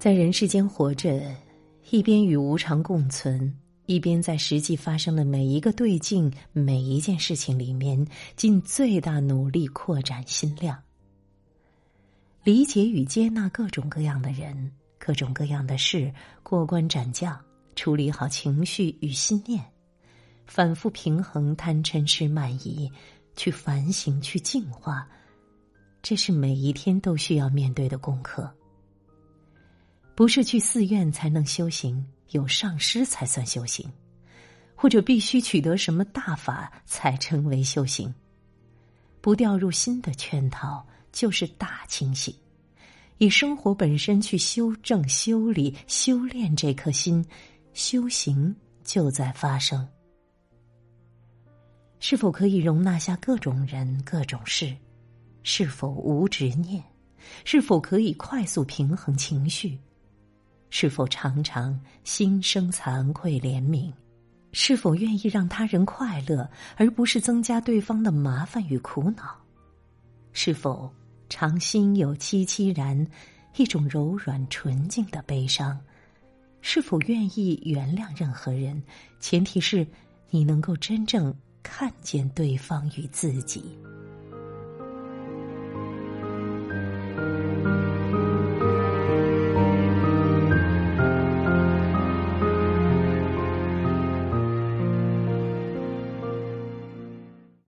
在人世间活着，一边与无常共存，一边在实际发生的每一个对境、每一件事情里面，尽最大努力扩展心量，理解与接纳各种各样的人、各种各样的事，过关斩将，处理好情绪与心念，反复平衡贪嗔痴慢疑，去反省、去净化，这是每一天都需要面对的功课。不是去寺院才能修行，有上师才算修行，或者必须取得什么大法才称为修行。不掉入新的圈套，就是大清醒。以生活本身去修正、修理、修炼这颗心，修行就在发生。是否可以容纳下各种人、各种事？是否无执念？是否可以快速平衡情绪？是否常常心生惭愧怜悯？是否愿意让他人快乐，而不是增加对方的麻烦与苦恼？是否常心有戚戚然，一种柔软纯净的悲伤？是否愿意原谅任何人？前提是你能够真正看见对方与自己。